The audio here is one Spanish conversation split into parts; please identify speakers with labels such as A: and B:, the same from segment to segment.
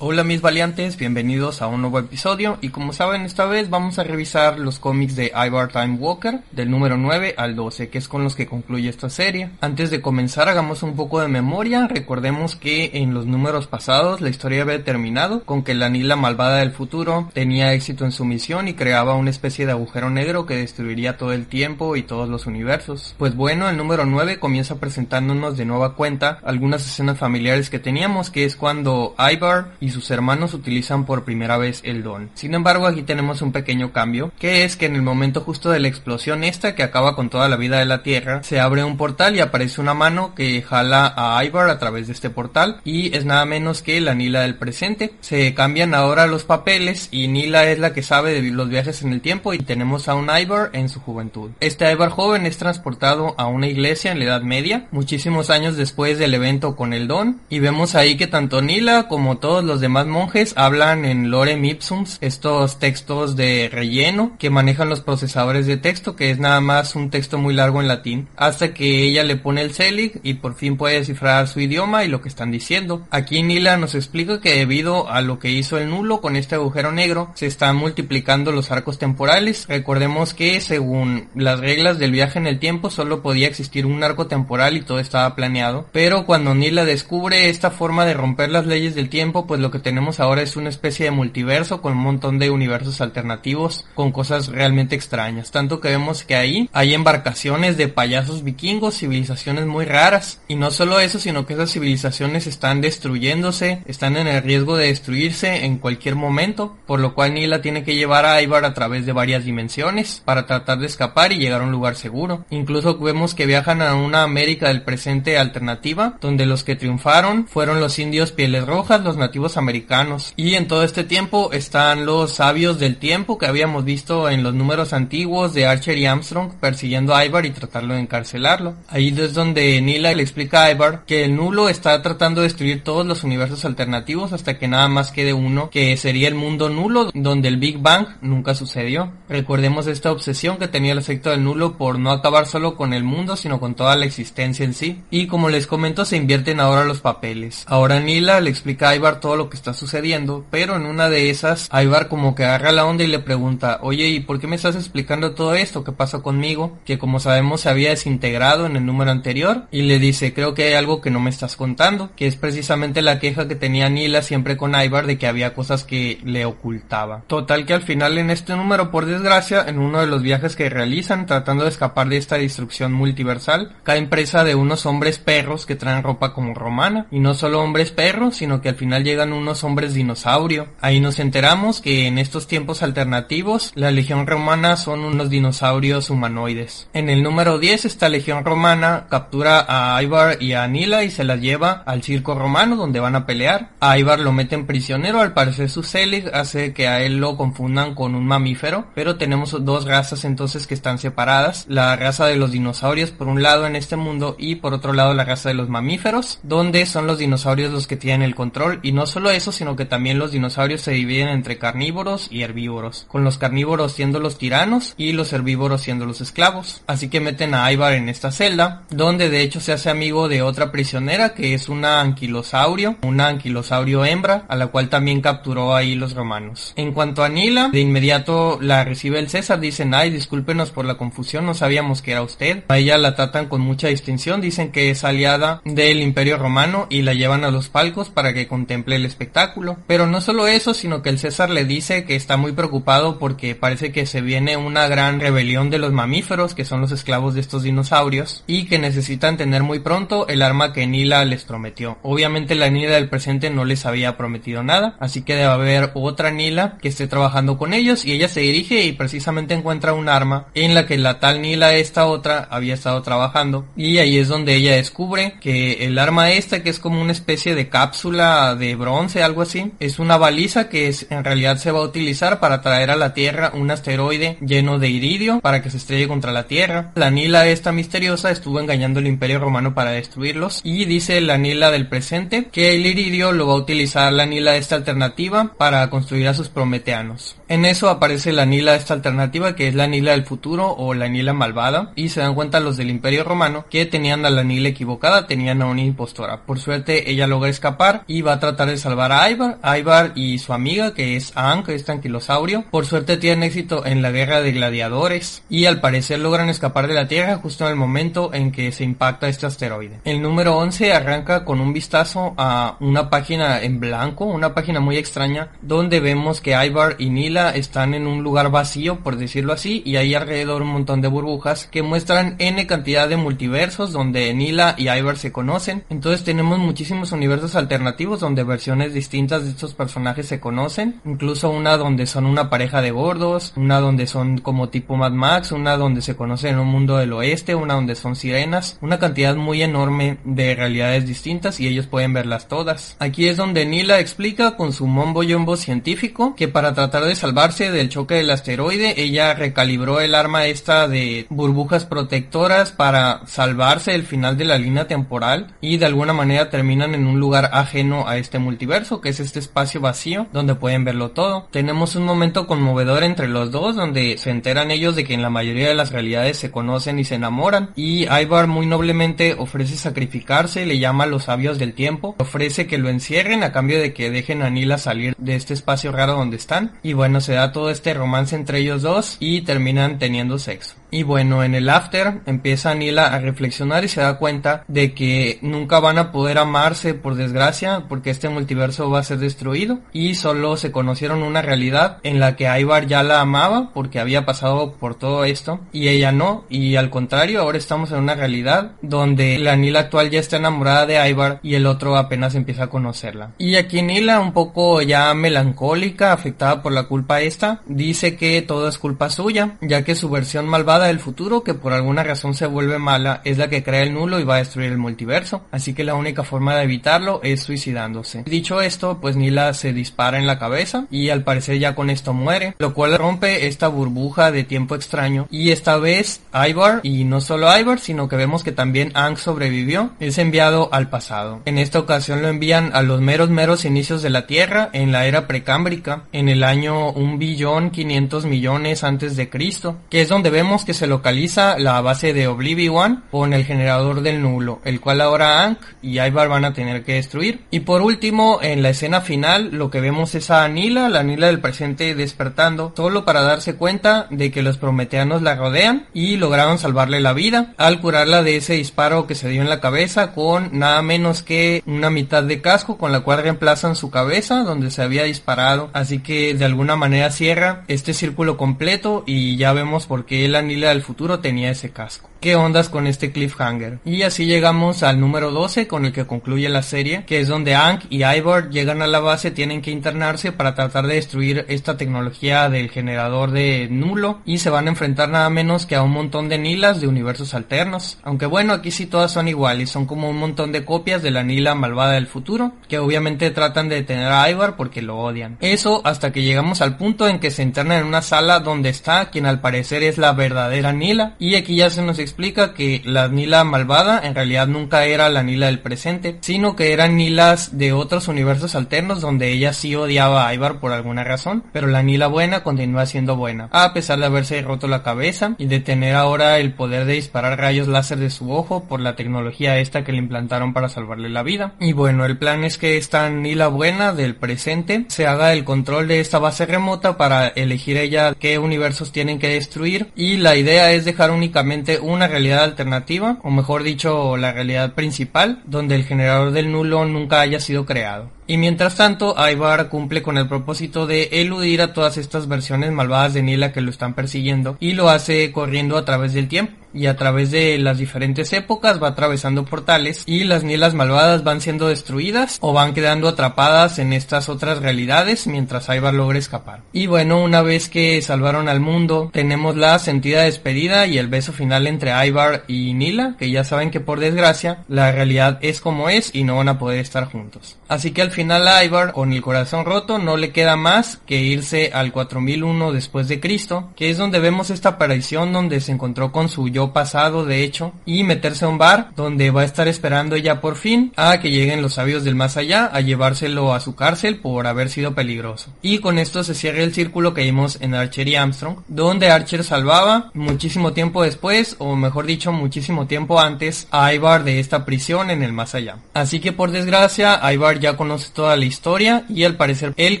A: Hola mis valiantes, bienvenidos a un nuevo episodio y como saben esta vez vamos a revisar los cómics de Ivar Time Walker del número 9 al 12 que es con los que concluye esta serie. Antes de comenzar hagamos un poco de memoria, recordemos que en los números pasados la historia había terminado con que la Nila malvada del futuro tenía éxito en su misión y creaba una especie de agujero negro que destruiría todo el tiempo y todos los universos. Pues bueno, el número 9 comienza presentándonos de nueva cuenta algunas escenas familiares que teníamos que es cuando Ivar y sus hermanos utilizan por primera vez el don. Sin embargo, aquí tenemos un pequeño cambio, que es que en el momento justo de la explosión esta que acaba con toda la vida de la Tierra, se abre un portal y aparece una mano que jala a Ivar a través de este portal y es nada menos que la Nila del presente. Se cambian ahora los papeles y Nila es la que sabe de los viajes en el tiempo y tenemos a un Ivar en su juventud. Este Ivar joven es transportado a una iglesia en la Edad Media, muchísimos años después del evento con el don y vemos ahí que tanto Nila como todos los demás monjes hablan en lorem ipsums, estos textos de relleno que manejan los procesadores de texto, que es nada más un texto muy largo en latín, hasta que ella le pone el celig y por fin puede descifrar su idioma y lo que están diciendo. Aquí Nila nos explica que debido a lo que hizo el nulo con este agujero negro, se están multiplicando los arcos temporales. Recordemos que según las reglas del viaje en el tiempo solo podía existir un arco temporal y todo estaba planeado, pero cuando Nila descubre esta forma de romper las leyes del tiempo, pues lo que tenemos ahora es una especie de multiverso con un montón de universos alternativos con cosas realmente extrañas. Tanto que vemos que ahí hay embarcaciones de payasos vikingos, civilizaciones muy raras. Y no solo eso, sino que esas civilizaciones están destruyéndose, están en el riesgo de destruirse en cualquier momento. Por lo cual Nila tiene que llevar a Ivar a través de varias dimensiones para tratar de escapar y llegar a un lugar seguro. Incluso vemos que viajan a una América del presente alternativa, donde los que triunfaron fueron los indios pieles rojas, los nativos americanos. Y en todo este tiempo están los sabios del tiempo que habíamos visto en los números antiguos de Archer y Armstrong persiguiendo a Ivar y tratarlo de encarcelarlo. Ahí es donde Nila le explica a Ivar que el nulo está tratando de destruir todos los universos alternativos hasta que nada más quede uno que sería el mundo nulo donde el Big Bang nunca sucedió. Recordemos esta obsesión que tenía el efecto del nulo por no acabar solo con el mundo sino con toda la existencia en sí. Y como les comento se invierten ahora los papeles. Ahora Nila le explica a Ivar todo lo que está sucediendo, pero en una de esas Ivar como que agarra la onda y le pregunta, oye, ¿y por qué me estás explicando todo esto? ¿Qué pasa conmigo? Que como sabemos se había desintegrado en el número anterior y le dice, creo que hay algo que no me estás contando, que es precisamente la queja que tenía Nila siempre con Ivar de que había cosas que le ocultaba. Total que al final en este número, por desgracia, en uno de los viajes que realizan tratando de escapar de esta destrucción multiversal, cae presa de unos hombres perros que traen ropa como romana, y no solo hombres perros, sino que al final llegan unos hombres dinosaurio. Ahí nos enteramos que en estos tiempos alternativos la Legión Romana son unos dinosaurios humanoides. En el número 10 esta Legión Romana captura a Ivar y a Nila y se las lleva al circo romano donde van a pelear. A Ivar lo meten prisionero, al parecer su Selig hace que a él lo confundan con un mamífero, pero tenemos dos razas entonces que están separadas. La raza de los dinosaurios por un lado en este mundo y por otro lado la raza de los mamíferos, donde son los dinosaurios los que tienen el control y no solo eso, sino que también los dinosaurios se dividen entre carnívoros y herbívoros, con los carnívoros siendo los tiranos y los herbívoros siendo los esclavos. Así que meten a Ivar en esta celda, donde de hecho se hace amigo de otra prisionera que es una anquilosaurio, una anquilosaurio hembra, a la cual también capturó ahí los romanos. En cuanto a Nila, de inmediato la recibe el César, dicen, ay, discúlpenos por la confusión, no sabíamos que era usted. A ella la tratan con mucha distinción, dicen que es aliada del imperio romano y la llevan a los palcos para que contemple el espectáculo. Pero no solo eso, sino que el César le dice que está muy preocupado porque parece que se viene una gran rebelión de los mamíferos, que son los esclavos de estos dinosaurios, y que necesitan tener muy pronto el arma que Nila les prometió. Obviamente la Nila del presente no les había prometido nada, así que debe haber otra Nila que esté trabajando con ellos y ella se dirige y precisamente encuentra un arma en la que la tal Nila esta otra había estado trabajando y ahí es donde ella descubre que el arma esta que es como una especie de cápsula de broma 11, algo así. Es una baliza que en realidad se va a utilizar para traer a la Tierra un asteroide lleno de iridio para que se estrelle contra la Tierra. La Nila esta misteriosa estuvo engañando al Imperio Romano para destruirlos y dice la Nila del presente que el iridio lo va a utilizar la Nila esta alternativa para construir a sus prometeanos. En eso aparece la Nila esta alternativa que es la Nila del futuro o la Nila malvada y se dan cuenta los del Imperio Romano que tenían a la Nila equivocada, tenían a una impostora. Por suerte ella logra escapar y va a tratar de salvar a Ivar, Ivar y su amiga que es Aang, que es tranquilosaurio. Por suerte tienen éxito en la guerra de gladiadores y al parecer logran escapar de la Tierra justo en el momento en que se impacta este asteroide. El número 11 arranca con un vistazo a una página en blanco, una página muy extraña donde vemos que Ivar y Nila están en un lugar vacío, por decirlo así, y hay alrededor un montón de burbujas que muestran n cantidad de multiversos donde Nila y Ivar se conocen. Entonces tenemos muchísimos universos alternativos donde versiones distintas de estos personajes se conocen, incluso una donde son una pareja de gordos, una donde son como tipo Mad Max, una donde se conocen en un mundo del oeste, una donde son sirenas, una cantidad muy enorme de realidades distintas y ellos pueden verlas todas. Aquí es donde Nila explica con su mombo yombo científico que para tratar de salvarse del choque del asteroide ella recalibró el arma esta de burbujas protectoras para salvarse del final de la línea temporal y de alguna manera terminan en un lugar ajeno a este multiverso que es este espacio vacío donde pueden verlo todo. Tenemos un momento conmovedor entre los dos donde se enteran ellos de que en la mayoría de las realidades se conocen y se enamoran y Ivar muy noblemente ofrece sacrificarse, le llama a los sabios del tiempo, ofrece que lo encierren a cambio de que dejen a Nila salir de este espacio raro donde están y bueno se da todo este romance entre ellos dos y terminan teniendo sexo. Y bueno, en el after empieza Nila a reflexionar y se da cuenta de que nunca van a poder amarse por desgracia porque este multiverso va a ser destruido y solo se conocieron una realidad en la que Ivar ya la amaba porque había pasado por todo esto y ella no y al contrario ahora estamos en una realidad donde la Nila actual ya está enamorada de Ivar y el otro apenas empieza a conocerla. Y aquí Nila un poco ya melancólica, afectada por la culpa esta, dice que todo es culpa suya ya que su versión malvada del futuro que por alguna razón se vuelve mala es la que crea el nulo y va a destruir el multiverso, así que la única forma de evitarlo es suicidándose. Dicho esto, pues Nila se dispara en la cabeza y al parecer ya con esto muere, lo cual rompe esta burbuja de tiempo extraño y esta vez Ivar, y no solo Ivar, sino que vemos que también Ang sobrevivió, es enviado al pasado. En esta ocasión lo envían a los meros meros inicios de la Tierra en la era precámbrica, en el año 1 billón 500 millones antes de Cristo, que es donde vemos que se localiza la base de Oblivion con el generador del nulo, el cual ahora Ankh y Ivar van a tener que destruir. Y por último, en la escena final, lo que vemos es a Anila, la Anila del presente despertando, solo para darse cuenta de que los prometeanos la rodean y lograron salvarle la vida al curarla de ese disparo que se dio en la cabeza con nada menos que una mitad de casco con la cual reemplazan su cabeza donde se había disparado. Así que de alguna manera cierra este círculo completo y ya vemos por qué la Anila del futuro tenía ese casco. ¿Qué ondas con este cliffhanger? Y así llegamos al número 12 con el que concluye la serie, que es donde Aang y Ivor llegan a la base, tienen que internarse para tratar de destruir esta tecnología del generador de nulo y se van a enfrentar nada menos que a un montón de Nilas de universos alternos. Aunque bueno, aquí sí todas son iguales, son como un montón de copias de la Nila malvada del futuro, que obviamente tratan de detener a Ivar porque lo odian. Eso hasta que llegamos al punto en que se internan en una sala donde está quien al parecer es la verdadera Nila y aquí ya se nos explica que la Nila malvada en realidad nunca era la Nila del presente, sino que eran Nilas de otros universos alternos donde ella sí odiaba a Ivar por alguna razón, pero la Nila buena continúa siendo buena, a pesar de haberse roto la cabeza y de tener ahora el poder de disparar rayos láser de su ojo por la tecnología esta que le implantaron para salvarle la vida. Y bueno, el plan es que esta Nila buena del presente se haga el control de esta base remota para elegir ella qué universos tienen que destruir y la idea es dejar únicamente una realidad alternativa, o mejor dicho, la realidad principal, donde el generador del nulo nunca haya sido creado. Y mientras tanto, Ivar cumple con el propósito de eludir a todas estas versiones malvadas de Nila que lo están persiguiendo y lo hace corriendo a través del tiempo y a través de las diferentes épocas va atravesando portales y las Nilas malvadas van siendo destruidas o van quedando atrapadas en estas otras realidades mientras Ivar logra escapar. Y bueno, una vez que salvaron al mundo, tenemos la sentida despedida y el beso final entre Ivar y Nila, que ya saben que por desgracia la realidad es como es y no van a poder estar juntos. Así que al final a Ivar, con el corazón roto, no le queda más que irse al 4001 después de Cristo, que es donde vemos esta aparición donde se encontró con su yo pasado, de hecho, y meterse a un bar donde va a estar esperando ella por fin a que lleguen los sabios del más allá a llevárselo a su cárcel por haber sido peligroso. Y con esto se cierra el círculo que vimos en Archer y Armstrong, donde Archer salvaba muchísimo tiempo después, o mejor dicho, muchísimo tiempo antes, a Ivar de esta prisión en el más allá. Así que por desgracia, Ivar ya conoce toda la historia y al parecer el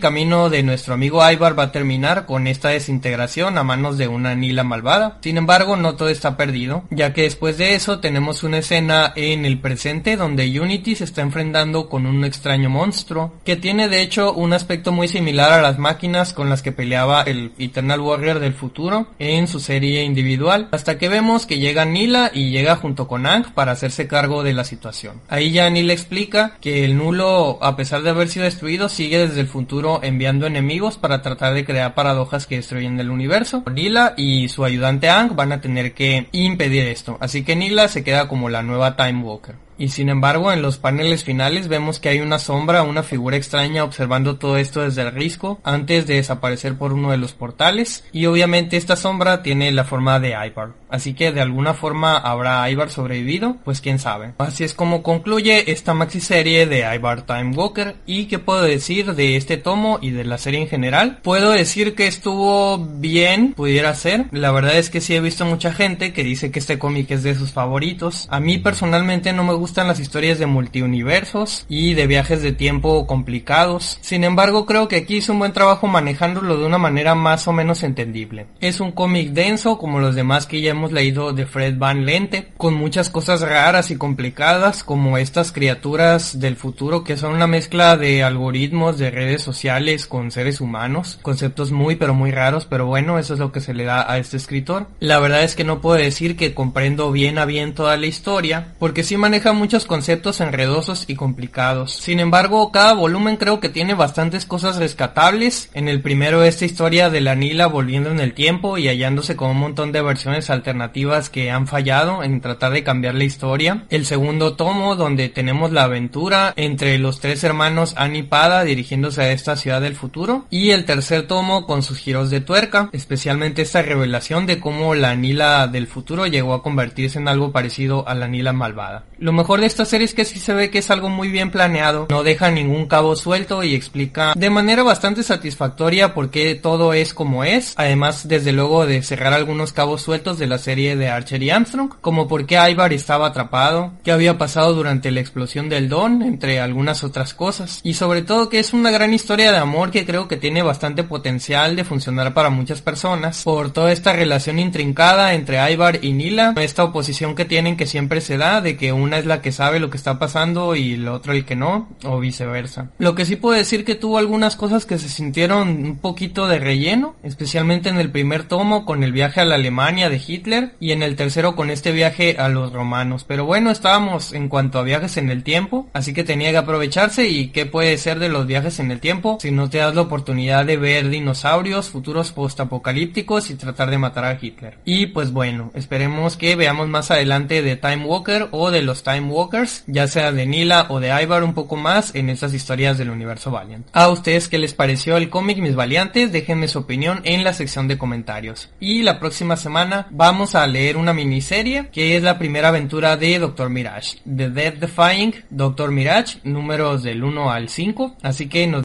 A: camino de nuestro amigo Ivar va a terminar con esta desintegración a manos de una Nila malvada. Sin embargo, no todo está perdido, ya que después de eso tenemos una escena en el presente donde Unity se está enfrentando con un extraño monstruo que tiene de hecho un aspecto muy similar a las máquinas con las que peleaba el Eternal Warrior del futuro en su serie individual, hasta que vemos que llega Nila y llega junto con Ang para hacerse cargo de la situación. Ahí ya Nila explica que el nulo, a pesar de haber sido destruido, sigue desde el futuro enviando enemigos para tratar de crear paradojas que destruyen el universo. Nila y su ayudante Ang van a tener que impedir esto, así que Nila se queda como la nueva Time Walker. Y sin embargo, en los paneles finales vemos que hay una sombra, una figura extraña observando todo esto desde el risco antes de desaparecer por uno de los portales. Y obviamente esta sombra tiene la forma de Ivar. Así que de alguna forma habrá Ivar sobrevivido, pues quién sabe. Así es como concluye esta maxi serie de Ivar Time Walker. ¿Y qué puedo decir de este tomo y de la serie en general? Puedo decir que estuvo bien, pudiera ser. La verdad es que sí he visto mucha gente que dice que este cómic es de sus favoritos. A mí personalmente no me gusta gustan las historias de multiuniversos y de viajes de tiempo complicados. Sin embargo, creo que aquí hizo un buen trabajo manejándolo de una manera más o menos entendible. Es un cómic denso como los demás que ya hemos leído de Fred Van Lente, con muchas cosas raras y complicadas como estas criaturas del futuro que son una mezcla de algoritmos de redes sociales con seres humanos, conceptos muy pero muy raros, pero bueno, eso es lo que se le da a este escritor. La verdad es que no puedo decir que comprendo bien a bien toda la historia, porque sí maneja muchos conceptos enredosos y complicados. Sin embargo, cada volumen creo que tiene bastantes cosas rescatables. En el primero esta historia de la Nila volviendo en el tiempo y hallándose con un montón de versiones alternativas que han fallado en tratar de cambiar la historia. El segundo tomo donde tenemos la aventura entre los tres hermanos Annie Pada dirigiéndose a esta ciudad del futuro. Y el tercer tomo con sus giros de tuerca, especialmente esta revelación de cómo la Nila del futuro llegó a convertirse en algo parecido a la Nila malvada. Lo mejor de esta serie es que sí se ve que es algo muy bien planeado, no deja ningún cabo suelto y explica de manera bastante satisfactoria por qué todo es como es, además desde luego de cerrar algunos cabos sueltos de la serie de Archer y Armstrong, como por qué Ivar estaba atrapado, qué había pasado durante la explosión del Don, entre algunas otras cosas, y sobre todo que es una gran historia de amor que creo que tiene bastante potencial de funcionar para muchas personas, por toda esta relación intrincada entre Ivar y Nila, esta oposición que tienen que siempre se da de que una es la que sabe lo que está pasando y el otro el que no, o viceversa. Lo que sí puedo decir que tuvo algunas cosas que se sintieron un poquito de relleno, especialmente en el primer tomo con el viaje a la Alemania de Hitler y en el tercero con este viaje a los romanos. Pero bueno, estábamos en cuanto a viajes en el tiempo, así que tenía que aprovecharse y qué puede ser de los viajes en el tiempo si no te das la oportunidad de ver dinosaurios, futuros postapocalípticos y tratar de matar a Hitler. Y pues bueno, esperemos que veamos más adelante de Time Walker o de los Time Walkers, ya sea de Nila o de Ivar un poco más en estas historias del universo Valiant. A ustedes qué les pareció el cómic Mis Valiantes, déjenme su opinión en la sección de comentarios. Y la próxima semana vamos a leer una miniserie que es la primera aventura de Doctor Mirage, The Death Defying Doctor Mirage, números del 1 al 5, así que nos